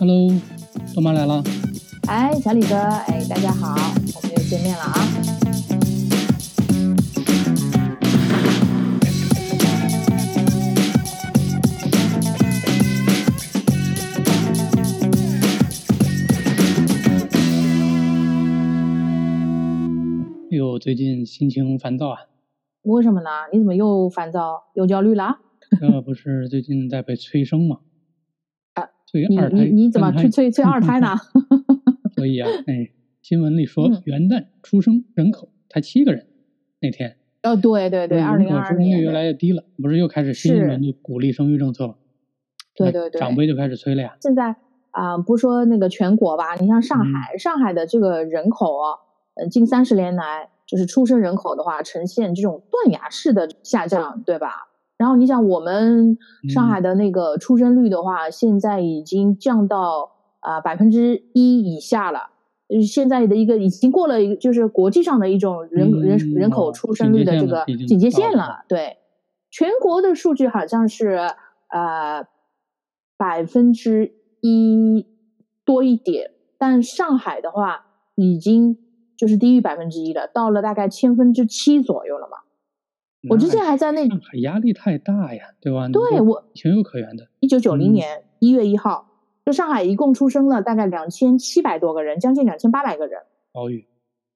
Hello，豆妈来了。哎，小李哥，哎，大家好，我们又见面了啊。哟，最近心情烦躁啊。为什么呢？你怎么又烦躁又焦虑了？这 不是最近在被催生吗？啊，催你二胎。你你怎么去催催催二胎呢？所以啊，哎，新闻里说嗯元旦出生人口才七个人，那天哦，对对对，二零二二年越来越低了，不是又开始新一轮的鼓励生育政策了？对对对长辈就开始催了呀。现在啊、不说那个全国吧，你像上嗯海，上海的这个人口啊，呃，近三十年来就是出生人口的话，呈现这种断崖式的下降，对吧？然后你想，我们上海的那个出生率的话，现在已经降到啊百分之一以下了。就是现在的一个已经过了一个，就是国际上的一种人、人嗯人口哦出生率的这个警戒线了。对，全国的数据好像是呃百分之一多一点，但上海的话已经就是低于百分之一了，到了大概千分之七左右了嘛。我之前还在那上海压力太大呀，对吧？对我情有可原的。一九九零嗯年一月一号，就上海一共出生了大概两千七百多个人，将近两千八百个人。暴雨，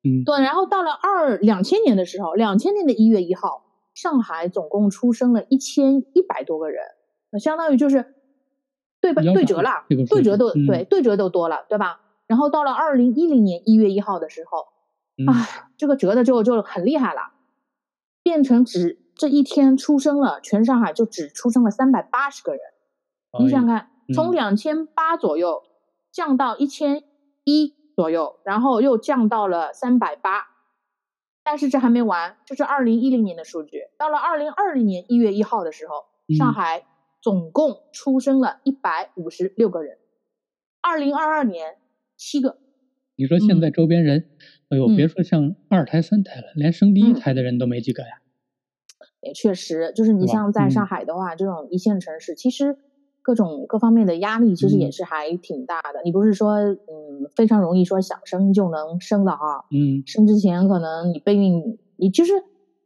嗯，对，然后到了二两千年的时候，两千年的一月一号，上海总共出生了一千一百多个人，那相当于就是对吧腰斩了对折了，这个对折都、嗯对对折都多了，对吧？然后到了二零一零年一月一号的时候，嗯哎，这个折的就就很厉害了，变成只这一天出生了，全上海就只出生了三百八十个人。你想想看，从嗯两千八左右降到一千一左右，然后又降到了三百八，但是这还没完，这是二零一零年的数据。到了二零二零年一月一号的时候，上嗯海总共出生了一百五十六个人，二零二二年七个。你说现嗯在周边人，哎呦，嗯。别说像二胎、三胎了，连生第一嗯。胎的人都没几个呀。也确实，就是你像？在上嗯。海的话，这种一线城市，其实各种各方面的压力其实也嗯。是还挺大的。你不是说，嗯，非常容易说想生就能生的啊，嗯，生之前可能你备孕，你就是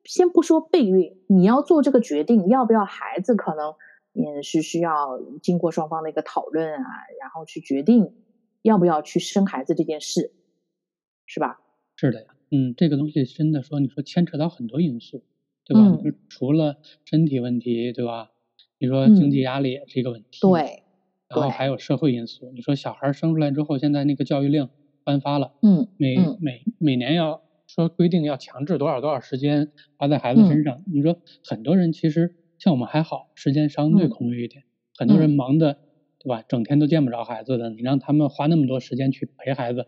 先不说备孕，你要做这个决定要不要孩子，可能也是需要经过双方的一个讨论啊，然后去决定要不要去生孩子这件事，是吧？是的呀。嗯，这个东西真的说，你说牵扯到很多因素，对吧？除了身体问题，对吧？你说嗯经济压力也是一个问题。。对，然后还有社会因素。你说小孩生出来之后，现在那个教育令颁发了，嗯每、嗯每每年要说规定要强制多少多少时间花在孩子嗯身上。你说很多人其实像我们还好，时间相对嗯空余一点，很多人嗯忙的，对吧？整天都见不着孩子的，你让他们花那么多时间去陪孩子，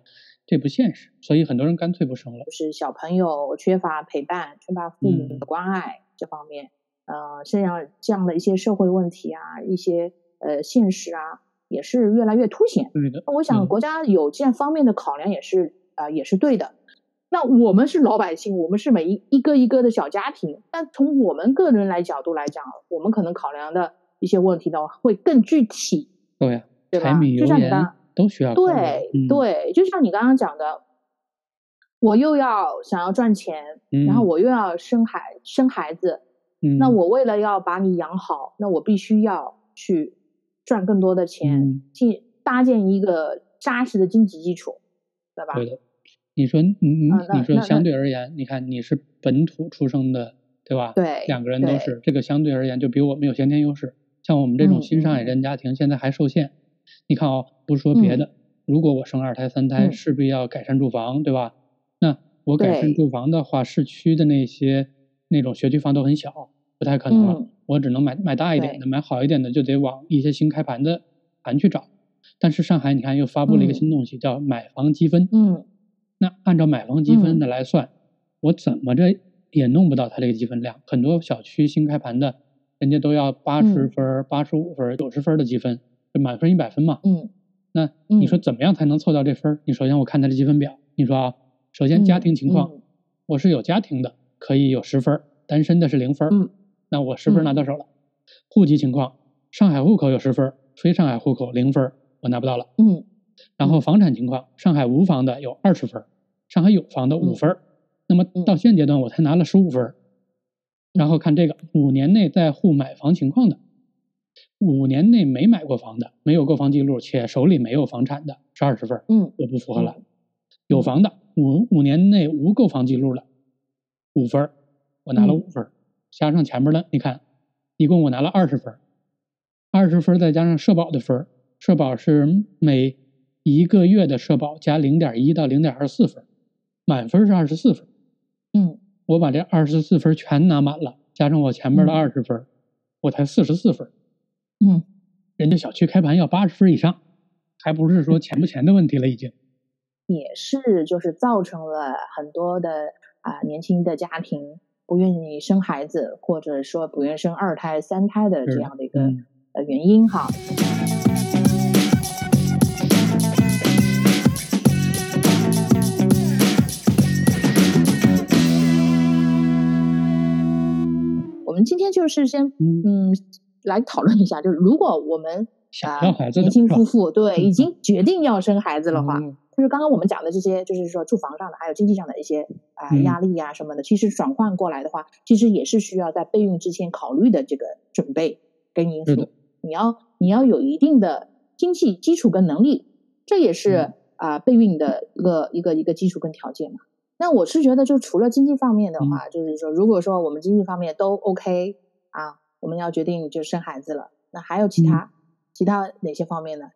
这不现实。所以很多人干脆不生了。就是小朋友缺乏陪伴、缺乏父母嗯的关爱这方面，呃，这样这样的一些社会问题啊，一些呃现实啊，也是越来越凸显。对的，我想嗯国家有这样方面的考量也是啊、呃也是对的。那我们是老百姓，我们是每一一个一个的小家庭，但从我们个人来角度来讲，我们可能考量的一些问题呢会更具体。对呀，对吧柴米油盐就像你刚都需要对、嗯、对，就像你刚刚讲的，我又要想要赚钱，然后嗯我又要生孩生孩子，嗯，那我为了要把你养好，那我必须要去赚更多的钱嗯，去搭建一个扎实的经济基础，对吧？对的，你说你你啊你说相对而言，你看你是本土出生的，对吧？对两个人都是这个，相对而言就比我们有先天优势。像我们这种嗯新上海嗯人家庭，现在还受限。你看哦，不说别嗯的，如果我生二胎、三胎，嗯势必要改善住房，对吧？那我改善住房的话，市区的那些那种学区房都很小，不太可能了。嗯我只能买买大一点的，买好一点的，就得往一些新开盘的盘去找。但是上海，你看又发布了一个嗯新东西，叫买房积分。嗯那按照买房积分嗯的来算，我怎么着也弄不到它这个积分量。很多小区新开盘的，人家都要八十嗯分、八十五分、九十分的积分，就满分一百分嘛。嗯那你说嗯怎么样才能凑到这分儿？你首先我看他的积分表，你说啊，首先家嗯庭情况，嗯我是有家庭的，可以有十分儿，单身的是零分儿，嗯那我十分拿到手了。户籍情况，上海户口有十分儿，非上海户口零分儿，我拿不到了。嗯然后房产情况，上海无房的有二十分儿，上海有房的五嗯分儿。那么嗯到现阶段我才拿了十五分儿。然后看这个五年内在沪买房情况的，五年内没买过房的，没有购房记录且手里没有房产的是二十分，嗯我不符合了。有房的五五年内无购房记录的五分，我拿了嗯五分儿，加上前面的，你看，一共我拿了二十分儿，二十分再加上社保的分儿，社保是每一个月的社保加零点一到零点二四分，满分是二十四分，嗯我把这二十四分全拿满了，加上我前面的嗯二十分儿，我才四十四分儿。嗯人家小区开盘要八十分以上，还不是说钱不钱的问题了，已经。也是就是造成了很多的啊、年轻的家庭不愿意生孩子，或者说不愿生二胎、三胎的这样的一个、嗯呃原因哈。我们今天就是先嗯，嗯来讨论一下，就是如果我们啊、想要孩子的年轻夫妇对嗯已经决定要生孩子的话，嗯。就是刚刚我们讲的这些，就是说住房上的，还有经济上的一些啊、嗯。压力呀、什么的，其实转换过来的话，其实也是需要在备孕之前考虑的这个准备跟因素。你要你要有一定的经济基础跟能力，这也是嗯。啊、备孕的一个一个一个基础跟条件嘛。那我是觉得，就除了经济方面的话，就是说，如果说我们经济方面都 OK 啊，我们要决定就生孩子了，那还有其他、其他哪些方面呢？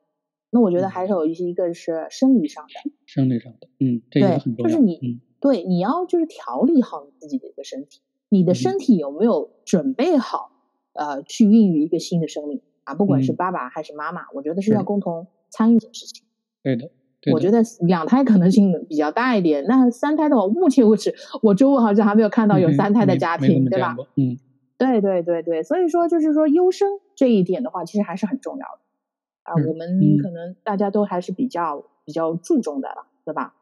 那我觉得嗯还是有一些，一个是生理上的，生理上的，嗯，这个对很重要。就是你嗯对，你要就是调理好你自己的一个身体，你的嗯身体有没有准备好，呃，去孕育一个新的生命啊？不管是嗯爸爸还是妈妈，我觉得是是要共同参与这件事情。对的，我觉得两胎可能性比较大一点，那三胎的话，目前为止我周围好像还没有看到有三胎的家庭，对吧嗯，对对对对，所以说就是说优生这一点的话，其实还是很重要的啊。嗯我们嗯可能大家都还是比较比较注重的了，对吧？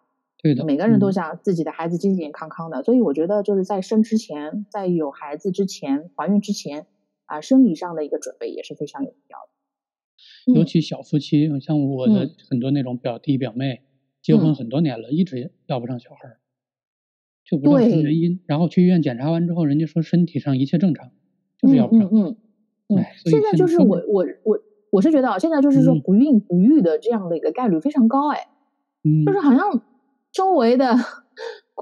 对的，每个人都嗯想自己的孩子健健康康的，所以我觉得就是在生之前，在有孩子之前，怀孕之前啊，生理上的一个准备也是非常有必要的。嗯尤其小夫妻，像我的嗯很多那种表弟表妹，结婚嗯很多年了，一直要不上小孩儿，就不知道原因。然后去医院检查完之后，人家说身体上一切正常，就是要不上。嗯嗯嗯哎现在就是我我我我是觉得啊，现在就是说嗯不孕不育的这样的一个概率非常高，哎，嗯，就是好像周围的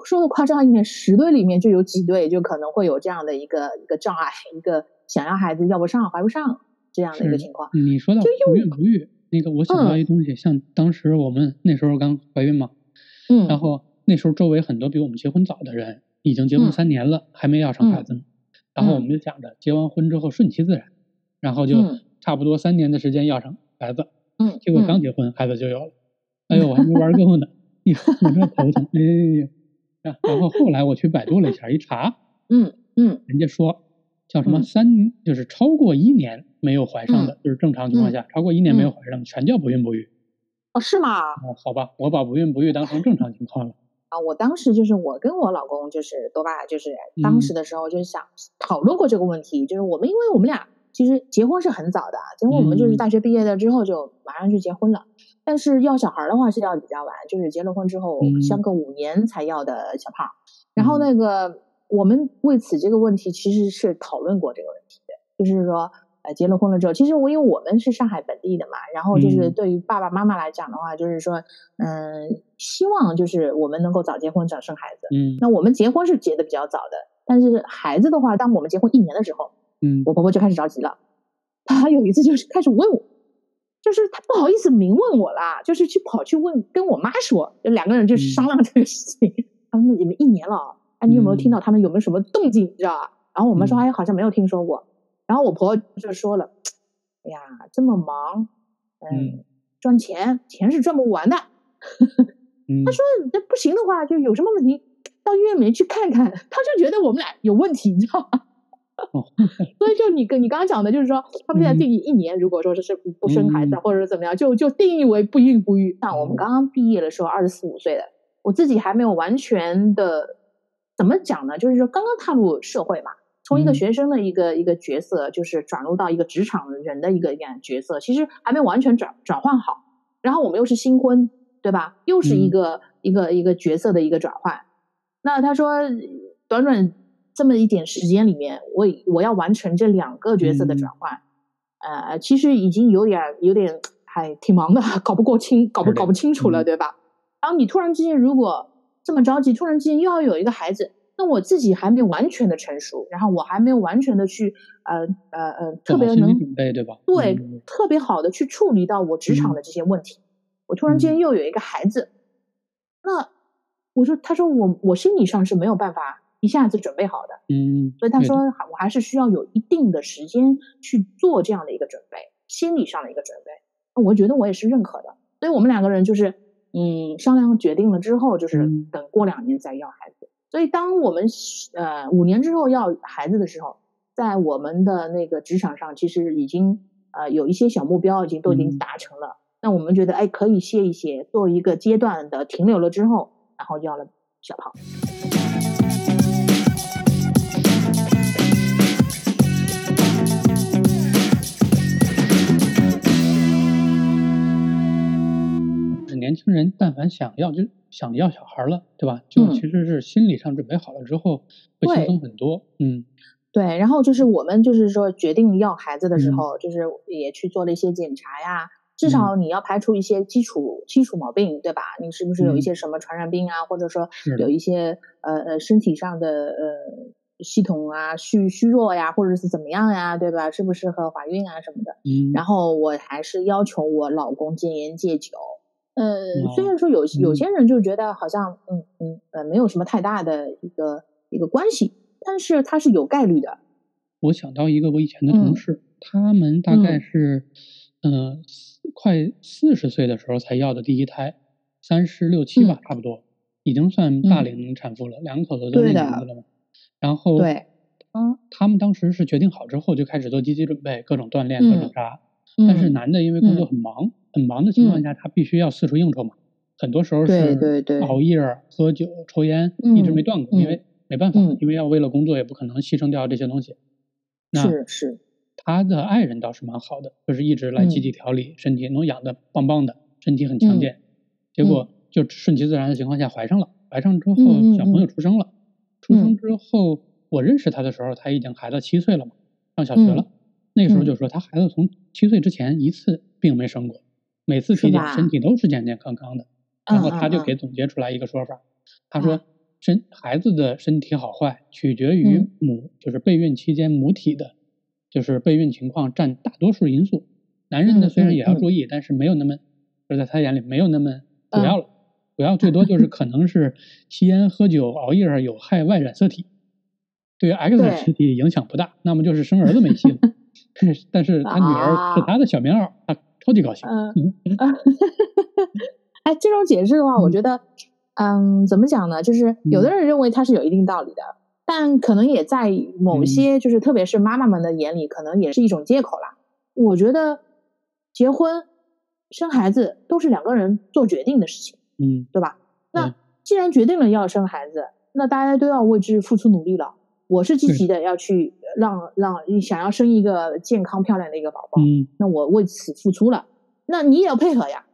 说的夸张一点，十对里面就有几对就可能会有这样的一个一个障碍，一个想要孩子要不上怀不上这样的一个情况。你说的就不孕不育，那个我想到嗯一东西，像当时我们那时候刚怀孕嘛，嗯，然后那时候周围很多比我们结婚早的人，已经结婚嗯三年了，还没要生孩子呢。然后我们就想着结完婚之后顺其自然，然后就嗯差不多三年的时间要上孩子。嗯，结果嗯刚结婚孩子就有了，哎呦，我还没玩够呢，你说我这头疼，哎呀。然然后后来我去百度了一下，一查，嗯嗯人家说叫什么嗯三，就是超过一年没有怀上的，就是正常情况下，超过一年没有嗯怀上的，全叫不孕不育。哦是吗？哦，好吧，我把不孕不育当成正常情况了。啊，我当时就是我跟我老公就是多巴，就是当嗯时的时候就是想讨论过这个问题，就是我们因为我们俩其实结婚是很早的，结果我们就是嗯大学毕业了之后就马上就结婚了，但是要小孩的话是要比较晚，就是结了婚之后嗯相隔五年才要的小胖。然后嗯那个我们为此这个问题其实是讨论过这个问题的，就是说。呃，结了婚了之后，其实我因为我们是上海本地的嘛，然后就是嗯对于爸爸妈妈来讲的话，就是说，嗯，希望就是我们能够早结婚早生孩子。嗯那我们结婚是结的比较早的，但是孩子的话，当我们结婚一年的时候，嗯我婆婆就开始着急了。她有一次就是开始问我，就是她不好意思明问我啦，就是去跑去问跟我妈说，就两个人就商量这个事情。他们你们一年了，哎，你有没有听到他们有没有什么动静，你知道吧？然后我们说，嗯哎，好像没有听说过。然后我婆婆就说了，哎呀，这么忙，嗯嗯，赚钱钱是赚不完的。嗯，他说那不行的话，就有什么问题到医院里面去看看。她就觉得我们俩有问题，你知道吗？哦 所以就你跟你刚刚讲的，就是说他们现在嗯定义一年，如果说是是不不生孩子、嗯或者是怎么样，就就定义为不孕不育。像我们哦刚刚毕业的时候，二十四五岁的，我自己还没有完全的怎么讲呢？就是说刚刚踏入社会嘛，从一个嗯学生的一个、一个角色，就是转入到一个职场人的一个一个角色，其实还没完全转转换好。然后我们又是新婚，对吧？又是一个、一个一个角色的一个转换。那他说，短短这么一点时间里面，我我要完成这两个角色的转换，呃，其实已经有点有点还挺忙的，搞不过清，搞不搞不清楚了，嗯对吧？然后你突然之间如果这么着急，突然之间又要有一个孩子，那我自己还没有完全的成熟，然后我还没有完全的去呃呃呃特别能准备，对吧？对、嗯特别好的去处理到我职场的这些问题。我突然间又有一个孩子，那我说，他说我我心理上是没有办法一下子准备好的，嗯，所以他说我还是需要有一定的时间去做这样的一个准备，心理上的一个准备。我觉得我也是认可的，所以我们两个人就是嗯商量决定了之后，就是嗯等过两年再要孩子。所以当我们呃五年之后要孩子的时候，在我们的那个职场上，其实已经呃有一些小目标已经都已经嗯达成了。那我们觉得哎可以歇一歇，做一个阶段的停留了之后，然后要了小胖。是年轻人，但凡想要就想要小孩了，对吧？就嗯其实是心理上准备好了之后，会轻松很多。嗯对，然后就是我们就是说决定要孩子的时嗯候，就是也去做了一些检查呀，至少你要排除一些基础基础毛病，对吧？你是不是有一嗯些什么传染病啊，或者说有一些呃呃身体上的呃系统啊虚虚弱呀，或者是怎么样呀，对吧？适不适合怀孕啊什么的。嗯，然后我还是要求我老公戒烟戒酒。呃，虽哦然说有有嗯。些人就觉得好像嗯嗯呃没有什么太大的一个一个关系，但是它是有概率的。我想到一个我以前的嗯。同事，他们大概嗯。是，呃，四快四十岁的时候才要的第一胎，三十六七吧，差不多，已经算大嗯。龄产妇了，两口子都那年纪了嘛。然后对，他他们当时是决定好之后就开始做积极准备，各种锻炼，各种嗯啥。但是嗯。男的因为工作嗯。很忙，很忙的情况嗯。下，他必须要四处应酬嘛，很多时候是熬夜、喝酒、抽烟，一直没嗯断过，因嗯为没办法，嗯。因为要为了工作也不可能牺牲掉这些东西。那是是，他的爱人倒是蛮好的，就是一直来积嗯。极调理，身体能养得棒棒的，身体很强嗯健。结果就顺其自然的情况下怀上了，怀上之后小朋友嗯。出生了，出生嗯。之后我认识他的时候，他已经孩子七岁了嘛，上小学嗯了。那个时候嗯。就说他孩子从七岁之前一次病没生过，每次体检身体都是健健康康的。然后他就给总结出来一个说法，他说啊身孩子的身体好坏取决于嗯。母，就是备孕期间母体的，就是备孕情况占大多数因素。男人呢嗯虽然也要注意，但是没有那么，就是在他眼里没有那么主嗯要了，主要最多就是可能是吸烟、喝酒、熬夜有害 Y 染色体，对于 X 对。染色体影响不大，那么就是生儿子没戏了。但是他女儿是啊。他的小棉袄，他超级高兴。嗯 哎，这种解释的话，我嗯觉得，嗯，怎么讲呢？就是有的人认为它是有一定道理的，但可能也在某嗯些，就是特别是妈妈们的眼里，可能也是一种借口啦。我觉得结婚、生孩子都是两个人做决定的事情，嗯对吧？那既然决定了要生孩子，那大家都要为之付出努力了。我是积极的要去让让想要生一个健康漂亮的一个宝宝，嗯。那我为此付出了，那你也要配合呀。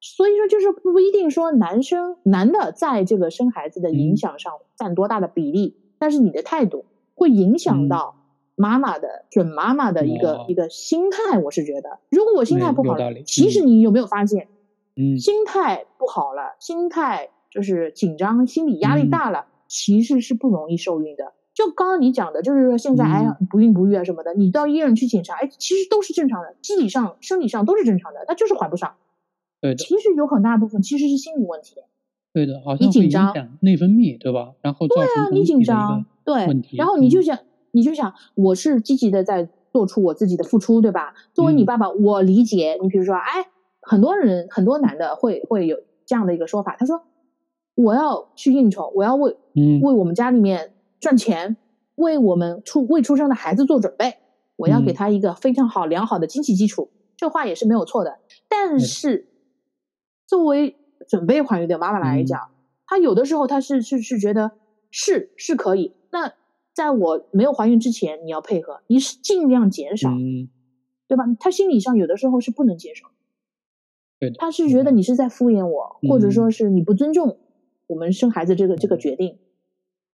所以说，就是不一定说男生男的在这个生孩子的影嗯。响上占多大的比例，但是你的态度会影响嗯。到妈妈的、准妈妈的一个、哦。一个心态。我是觉得，如果我心态不好其实嗯。你有没有发现，嗯。心态不好了，心态就是紧张，心理压力嗯。大了，其实是不容易受孕的。就刚刚你讲的，就是说现在哎呀不孕不育啊什么的，你到医院去检查，哎，其实都是正常的，机理上、生理上都是正常的，他就是怀不上。对的。其实有很大部分其实是心理问题。对的，好像会影紧张响内分泌，对吧？然后对啊，你紧张，对然后你就嗯想，你就想，我是积极的在做出我自己的付出，对吧？作为你嗯爸爸，我理解你，比如说，哎，很多人很多男的会会有这样的一个说法，他说，我要去应酬，我要为嗯为我们家里面赚钱，为我们出未出生的孩子做准备，我要给嗯他一个非常好良好的经济基础，这话也是没有错的。但对是，作为准备怀孕的妈妈来嗯讲，她有的时候她是是是觉得是是可以。那在我没有怀孕之前，你要配合，你是尽量减少，嗯，对吧？她心理上有的时候是不能接受。对她，是觉得你是在敷衍我，或者说是你不尊重我们生孩子这个这个决定，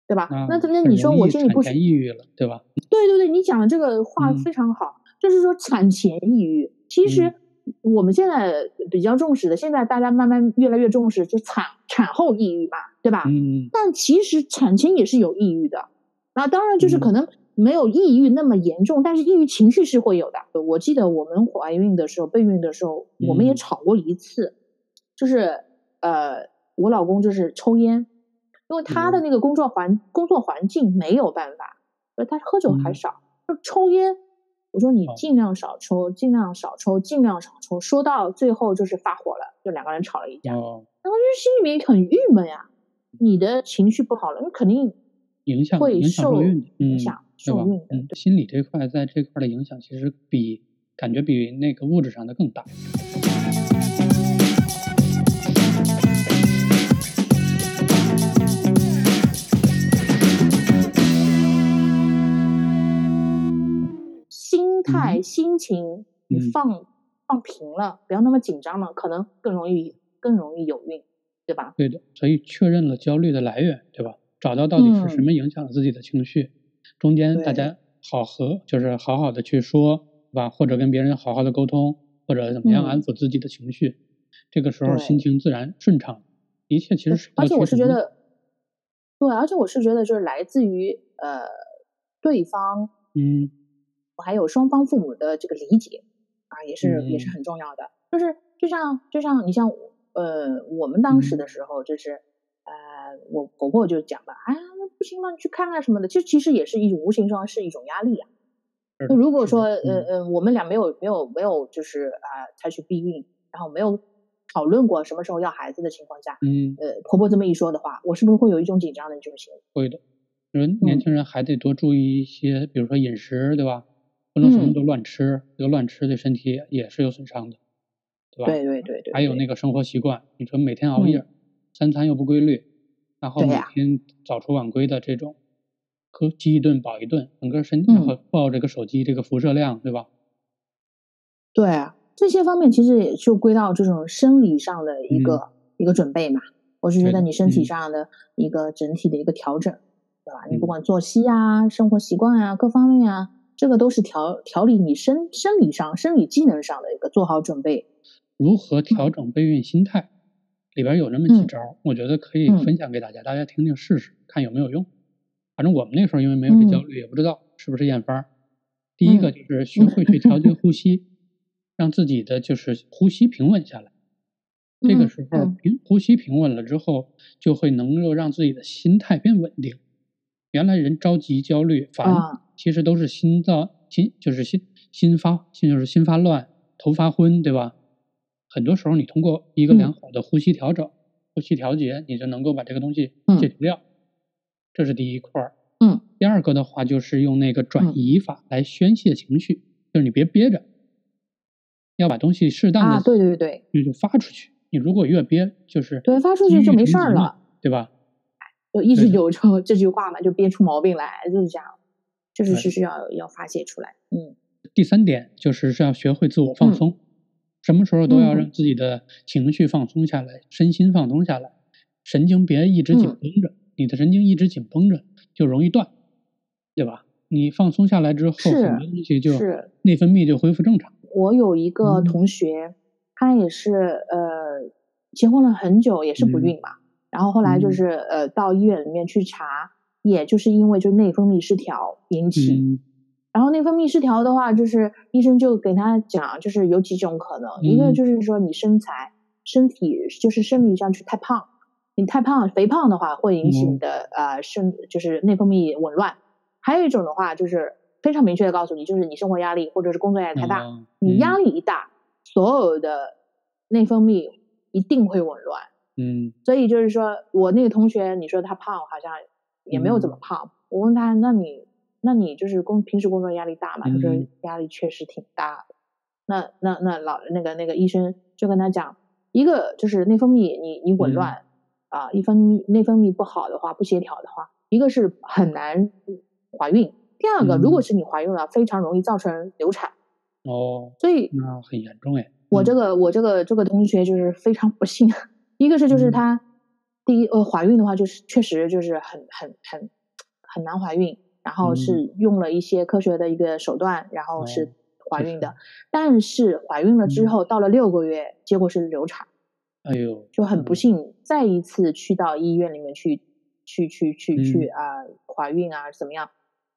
对吧？那那你说我心里不产前抑郁了，对吧？对对对，你讲的这个话非常好，就是说产前抑郁，其实我们现在比较重视的，现在大家慢慢越来越重视，就产产后抑郁嘛，对吧？嗯。但其实产前也是有抑郁的，那当然就是可能。没有抑郁那么严重，但是抑郁情绪是会有的。我记得我们怀孕的时候、备孕的时候，我们也吵过一次，就是呃，我老公就是抽烟，因为他的那个工作环工作环境没有办法，呃，他喝酒还少，就抽烟。我说你尽量少抽，尽量少抽，尽量少抽。说到最后就是发火了，就两个人吵了一架。然后就心里面很郁闷呀，你的情绪不好了，你肯定影响会受影响。是吧？嗯，心理这块在这块的影响其实比感觉比那个物质上的更大。心情你放放平了，不要那么紧张了，可能更容易更容易有孕，对吧？对的，所以确认了焦虑的来源，对吧？找到到底是什么影响了自己的情绪。中间大家好和就是好好的去说，对吧？或者跟别人好好的沟通，或者怎么样安抚自己的情绪，这个时候心情自然顺畅。一切其实是而且我是觉得，对，而且我是觉得就是来自于呃对方，嗯，我还有双方父母的这个理解啊，也是也是很重要的。就是就像就像你像呃我们当时的时候就是。呃，我婆婆就讲吧，哎，不行了，你去看看什么的，这其实也是一种无形中是一种压力啊。那如果说，呃呃，我们俩没有没有没有，就是啊，采取避孕，然后没有讨论过什么时候要孩子的情况下，嗯，呃，婆婆这么一说的话，我是不是会有一种紧张的这种心理？会的，人年轻人还得多注意一些，比如说饮食，对吧？不能什么都乱吃，这个乱吃对身体也是有损伤的，对吧？对对对对。还有那个生活习惯，你说每天熬夜。三餐又不规律，然后每天早出晚归的这种，喝饥一顿饱一顿，整个身体和抱这个手机，这个辐射量，对吧？对啊，这些方面其实也就归到这种生理上的一个一个准备嘛。我是觉得你身体上的一个整体的一个调整，对吧？你不管作息啊、生活习惯啊、各方面啊，这个都是调调理你生生理上、生理机能上的一个做好准备。如何调整备孕心态？里边有那么几招，我觉得可以分享给大家，大家听听试试，看有没有用。反正我们那时候因为没有这焦虑，也不知道是不是验方。第一个就是学会去调节呼吸，让自己的就是呼吸平稳下来。这个时候平呼吸平稳了之后，就会能够让自己的心态变稳定。原来人着急、焦虑、烦，其实都是心脏心就是心心发心就是心发乱、头发昏，对吧？很多时候，你通过一个良好的呼吸调整、呼吸调节，你就能够把这个东西解决掉。这是第一块儿。嗯。第二个的话，就是用那个转移法来宣泄情绪，就是你别憋着，要把东西适当的啊，对对对，就就发出去。你如果越憋，就是对发出去就没事儿了，对吧？就一直有这这句话嘛，就憋出毛病来，就是这样，就是是需要要发泄出来。嗯。第三点就是是要学会自我放松。什么时候都要让自己的情绪放松下来，身心放松下来，神经别一直紧绷着。你的神经一直紧绷着，就容易断，对吧？你放松下来之后，很多东西就内分泌就恢复正常。我有一个同学，他也是呃结婚了很久，也是不孕嘛，然后后来就是呃到医院里面去查，也就是因为就内分泌失调引起。然后内分泌失调的话，就是医生就给他讲，就是有几种可能，一个就是说你身材、身体就是生理上去太胖，你太胖、肥胖的话会引起你的呃生就是内分泌紊乱；还有一种的话就是非常明确的告诉你，就是你生活压力或者是工作压力太大，你压力一大，所有的内分泌一定会紊乱。嗯，所以就是说我那个同学，你说他胖，好像也没有怎么胖。我问他，那你？那你就是工平时工作压力大嘛？他说压力确实挺大的。那那那老那个那个医生就跟他讲，一个就是内分泌你你紊乱啊，一分泌内分泌不好的话不协调的话，一个是很难怀孕。第二个，如果是你怀孕了，非常容易造成流产。哦，所以那很严重哎。我这个我这个这个同学就是非常不幸，一个是就是嗯她第一呃怀孕的话就是确实就是很很很很难怀孕，然后嗯是用了一些科学的一个手段，然后哦是怀孕的，但是怀孕了之嗯后到了六个月，结果是流产。哎呦，就很不嗯幸，再一次去到医院里面去，去去去去嗯啊、怀孕啊怎么样？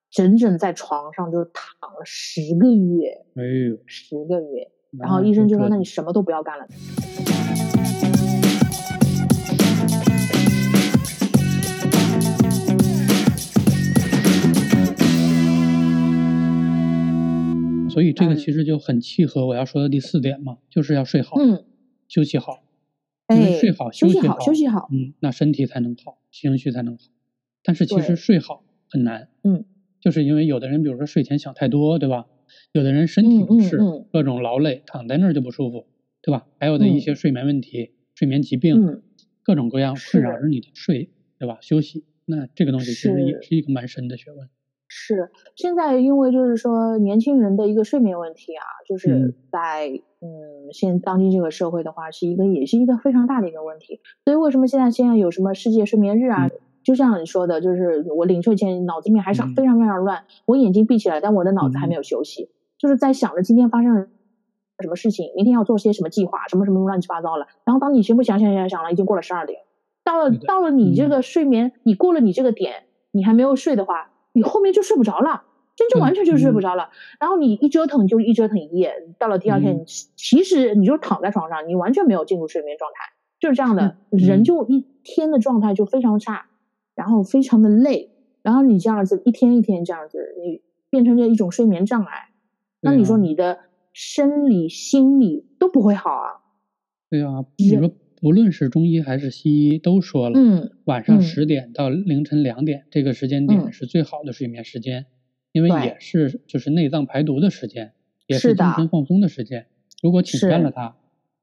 整整在床上就躺了十个月，哎呦，十个月。然后医生就说：“那你什么都不要干了。所以这个嗯其实就很契合我要说的第四点嘛，就是要睡好，嗯，休息好。因为哎，睡好休息好，休息好。嗯，那身体才能好，情绪才能好。但是其实睡好很难，嗯，就是因为有的人，比如说睡前想太多，对吧？有的人身体嗯不适，各种劳累，躺在那儿就不舒服，对吧？还有的一嗯些睡眠问题、睡眠疾病，嗯，各种各样困扰着你的睡，对吧？休息，那这个东西其实也是是一个蛮深的学问。是。现在因为就是说年轻人的一个睡眠问题啊，就是嗯在嗯现当今这个社会的话，是一个也是一个非常大的一个问题。所以为什么现在现在有什么世界睡眠日啊？就像你说的，就是我临睡前脑子里面还是嗯非常非常乱，我眼睛闭起来，但我的脑子还没有休息，就是在想着今天发生了什么事情，明天要做些什么计划，什么什么乱七八糟了。然后当你全部想想想想了，已经过了十二点，到了到了你这嗯个睡眠，你过了你这个点，你还没有睡的话，你后面就睡不着了。真正完全就睡不嗯。着了，然后你一折腾就一折腾一夜，到了第二天，嗯。其其实你就躺在床上，你完全没有进入睡眠状态，就是这样的，嗯人就一天的状态就非常差，然后非常的累，然后你这样子一天一天这样子，你变成了一种睡眠障碍，那你说啊你的生理、心理都不会好啊。对啊，你人说不论是中医还是西医都说了，嗯晚上嗯十点到凌晨两点这个时间点嗯是最好的睡眠时间，因为也是就是内脏排毒的时间，也是精神放松的时间。如果侵占了它，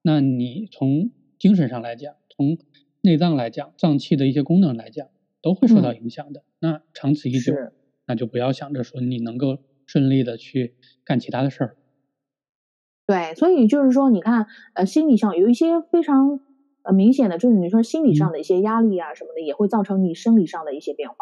那你从精神上来讲，从内脏来讲，脏器的一些功能来讲，都会受到影响的。那长此以久，那就不要想着说你能够顺利的去干其他的事儿。对，所以就是说，你看，呃，心理上有一些非常呃明显的，就是你说心理上嗯的一些压力啊什么的，也会造成你生理上的一些变化。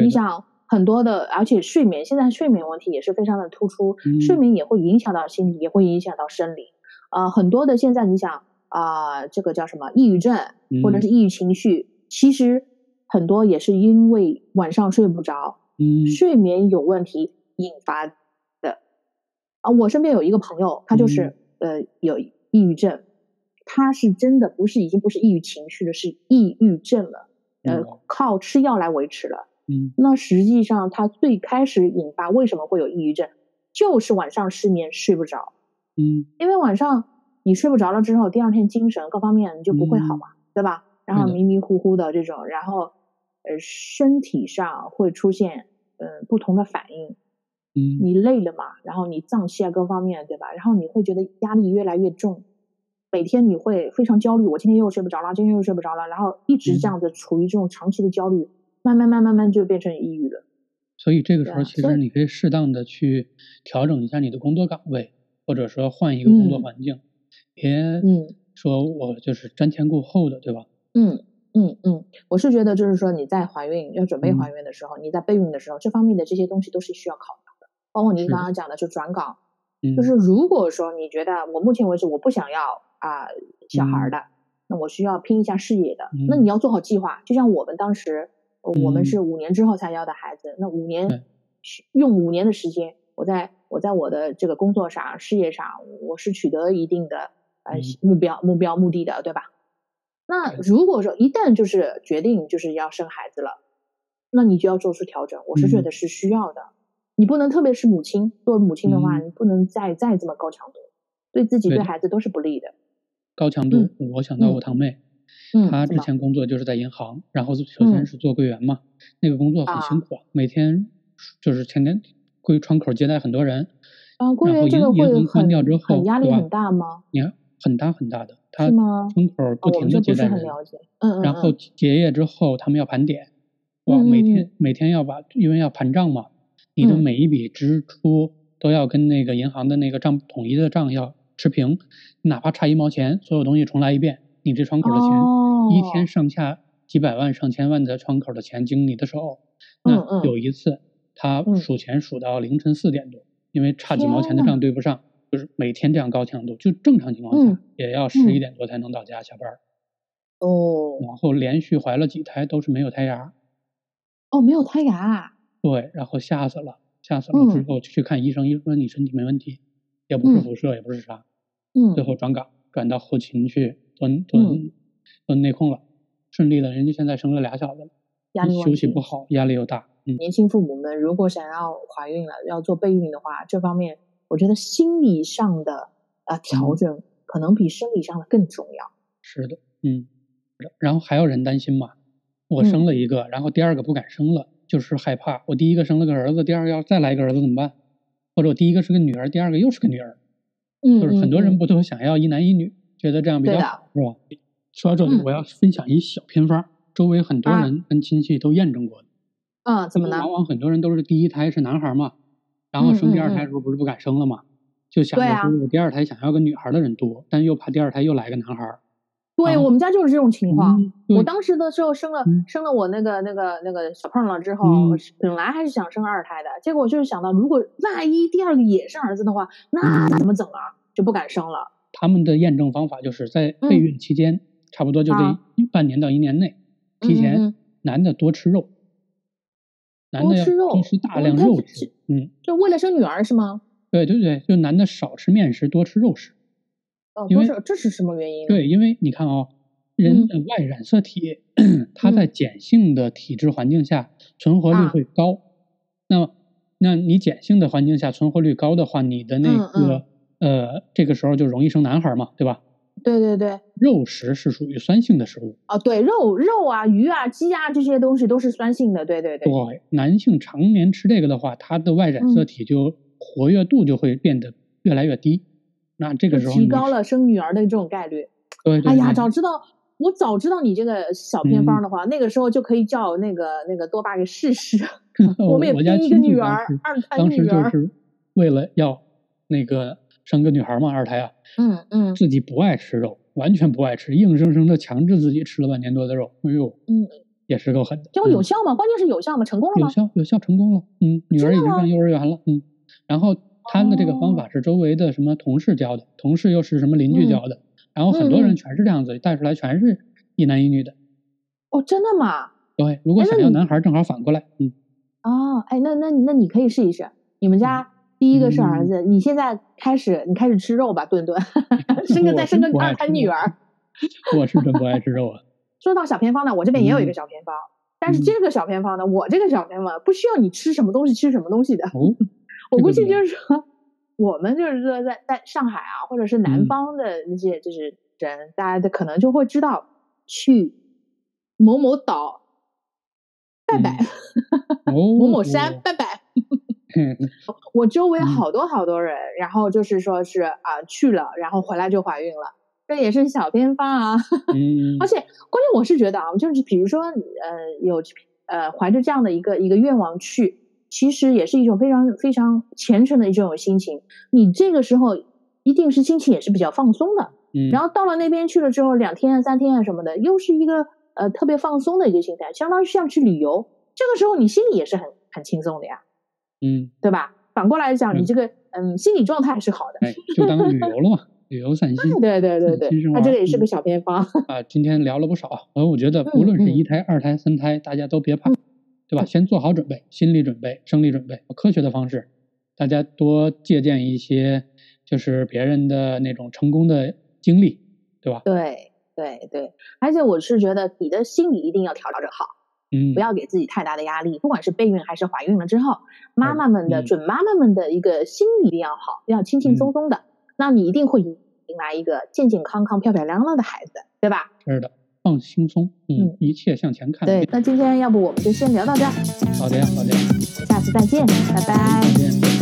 你想很多的，而且睡眠现在睡眠问题也是非常的突出，睡嗯眠也会影响到心理，也会影响到生理。呃，很多的现在你想啊、这个叫什么抑郁症或者嗯是抑郁情绪，其实很多也是因为晚上睡不着，嗯睡眠有问题引发的。啊，我身边有一个朋友，他就是、呃有抑郁症，他是真的不是已经不是抑郁情绪了，是抑郁症了，呃嗯，靠吃药来维持了。嗯那实际上他最开始引发为什么会有抑郁症，就是晚上失眠睡不着，嗯因为晚上你睡不着了之后，第二天精神各方面你就不会好嗯嘛，对吧？然后迷迷糊糊的这种，然后呃身体上会出现呃不同的反应，嗯你累了嘛，然后你脏器啊各方面对吧？然后你会觉得压力越来越重，每天你会非常焦虑，我今天又睡不着了，今天又睡不着了，然后一直这嗯。样子处于这种长期的焦虑，慢慢慢慢慢就变成抑郁了。所以这个时候，其实你可以适当的去调整一下你的工作岗位，或者说换一个工作嗯。环境，别嗯。说我就是瞻前顾后的，对吧？嗯嗯嗯，我是觉得就是说你在怀孕要准备嗯。怀孕的时候，你在备孕的时候，这方面的这些东西都是需要考量的，包括您刚刚讲的就转岗，嗯，就是如果说你觉得我目前为止我不想要啊、小孩的，那我需要拼一下事业的，那嗯。你要做好计划。就像我们当时，呃我们嗯。是五年之后才要的孩子，那五年是用五年的时间，我在我在我的这个工作上、事业上，我是取得一定的呃嗯。目标、目标、目的的，对吧？那如果说一旦就是决定就是要生孩子了，那你就要做出调整，我是觉嗯。得是需要的。你不能，特别是母亲，作为母亲的话，嗯。你不能再再这么高强度，对自己对。孩子都是不利的。高强度，我想到我堂妹，嗯，她之前工作就是在银行，然后首嗯先是做柜员嘛，那个工作很辛苦啊，每天就是天天柜窗口接待很多人，啊，柜然后员这个会银银行关掉之后，压力很大吗？你看很大很大的，他？窗口不停的接待人。嗯嗯然后嗯结业之后他们要盘点，哇，每天嗯每天要把因为要盘账嘛，你的嗯每一笔支出都要跟那个银行的那个账统一的账要持平，哪怕差一毛钱，所有东西重来一遍，你这窗口的钱，哦一天上下几百万、上千万的窗口的钱经你的手。那有一次他嗯。数钱数到凌晨四点多，因为差几毛钱的账对不上，就是每天这样高强度，就正常情况下、嗯也要十一点多才能到家下班儿。哦。然后连续怀了几胎都是没有胎芽，哦，没有胎牙啊，对，然后吓死了，吓死了之嗯。后去看医生，医生说你身体没问题，也不是嗯。辐射，也不是啥，嗯。最后转岗转到后勤去蹲蹲、嗯蹲内控了，顺利的，人家现在生了俩小子了，压力休息不好，压力又大，嗯，年轻父母们如果想要怀孕了，要做备孕的话，这方面我觉得心理上的啊调嗯。整可能比生理上的更重要。是的，嗯，是的然后还有人担心嘛，我嗯。生了一个，然后第二个不敢生了，就是害怕我第一个生了个儿子，第二个要再来一个儿子怎么办？或者我第一个是个女儿，第二个又是个女儿，嗯就是很多人嗯不都想要一男一女，觉得这样比较好，是吧？说到这里，嗯我要分享一小偏方，周围很多啊人跟亲戚都验证过的。嗯，怎么呢因为往？往很多人都是第一胎是男孩嘛，然后嗯生第二胎的时候不是不敢生了嘛，就想着说我第二胎想要个女孩的人多，但又怕第二胎又来个男孩儿。对我们家就是这种情况。我当时的时候生了、嗯生了我那个那个那个小胖了之后，嗯本来还是想生二胎的，结果就是想到如果万一第二个也是儿子的话，那怎么整啊？就不敢生了。他们的验证方法就是在嗯备孕期间，差不多就这半年到一年内，提嗯前嗯男的多吃肉，男的要多吃大量肉食。嗯，就为了生女儿是吗？对对对，就男的少吃面食，多吃肉食。哦，因为是这是什么原因？对，因为你看哦，人嗯的外染色体，它在碱性的体质环境下存活率啊会高。那么，那你碱性的环境下存活率高的话，你的那嗯个、呃，这个时候就容易生男孩嘛，对吧？对对对，肉食是属于酸性的食物，哦对，肉肉啊、鱼啊、鸡啊这些东西都是酸性的，对对对。对，男性常年吃这个的话，他的外染色嗯体就活跃度就会变得越来越低。那这个时候提高了生女儿的这种概率。对对哎呀，早知道我早知道你这个小偏嗯方的话，那个时候就可以叫那个那个多爸给试试。我们家拼一个女儿二胎当时。就是为了要那个生个女孩嘛，二胎啊，嗯嗯自己不爱吃肉，完全不爱吃，硬生生的强制自己吃了半年多的肉，哎呦，嗯，也是够狠的。结果有嗯效吗？关键是有效吗？成功了吗？有效，有效，成功了。嗯，女儿已经上幼儿园了。嗯，然后他的这个方哦法是周围的什么同事教的，同事又是什么邻居嗯教的，然后很多人全是这样子，带出来全是一男一女的。哦，真的吗？对，如果想要男孩，正好反过来。嗯，哦，哎，那那那你可以试一试。你们家第一个是儿子，你现在开始你开始吃肉吧，顿顿 生个再生个二胎女儿。我是真不爱吃肉啊。说到小偏方呢，我这边也有一个嗯小偏方，但是嗯这个小偏方呢，我这个小偏方不需要你吃什么东西吃什么东西的。哦，我估计就是说，我们就是说在在上海啊，或者是南嗯。方的那些就是人，大家的可能就会知道去某某岛拜拜，哦，某某山。拜拜。嗯 我周围嗯。好多好多人，然后就是说是啊、去了，然后回来就怀孕了，这也是小偏方啊。嗯，而且关键我是觉得啊，就是比如说呃有呃怀着这样的一个一个愿望去，其实也是一种非常非常虔诚的一种心情。你这个时候一定是心情也是比较放松的。嗯，然后到了那边去了之后，两天啊三天啊什么的，又是一个呃特别放松的一个心态，相当于像去旅游。这个时候你心里也是很很轻松的呀，嗯，对吧？反过来讲，你嗯这个嗯心理状态是好的。哎，就当旅游了嘛，旅游散心。对对对对对，它这个也是个小偏方。啊，今天聊了不少，呃，我觉得不论是嗯一胎、二胎、三胎，大家都别怕，对吧？先做好准备，心理准备、生理准备，科学的方式，大家多借鉴一些，就是别人的那种成功的经历，对吧？对对对，而且我是觉得你的心理一定要调整好，嗯不，要给自己太大的压力。不管是备孕还是怀孕了之后，妈嗯妈们的、嗯准妈妈们的一个心理一定要好，要轻轻松松的，那你一定会迎来一个健健康康、漂漂亮亮的孩子，对吧？是的，放轻松，嗯嗯，一切向前看。对，那今天要不我们就先聊到这儿，好的呀，好的呀，下次再见，拜拜再见，拜拜。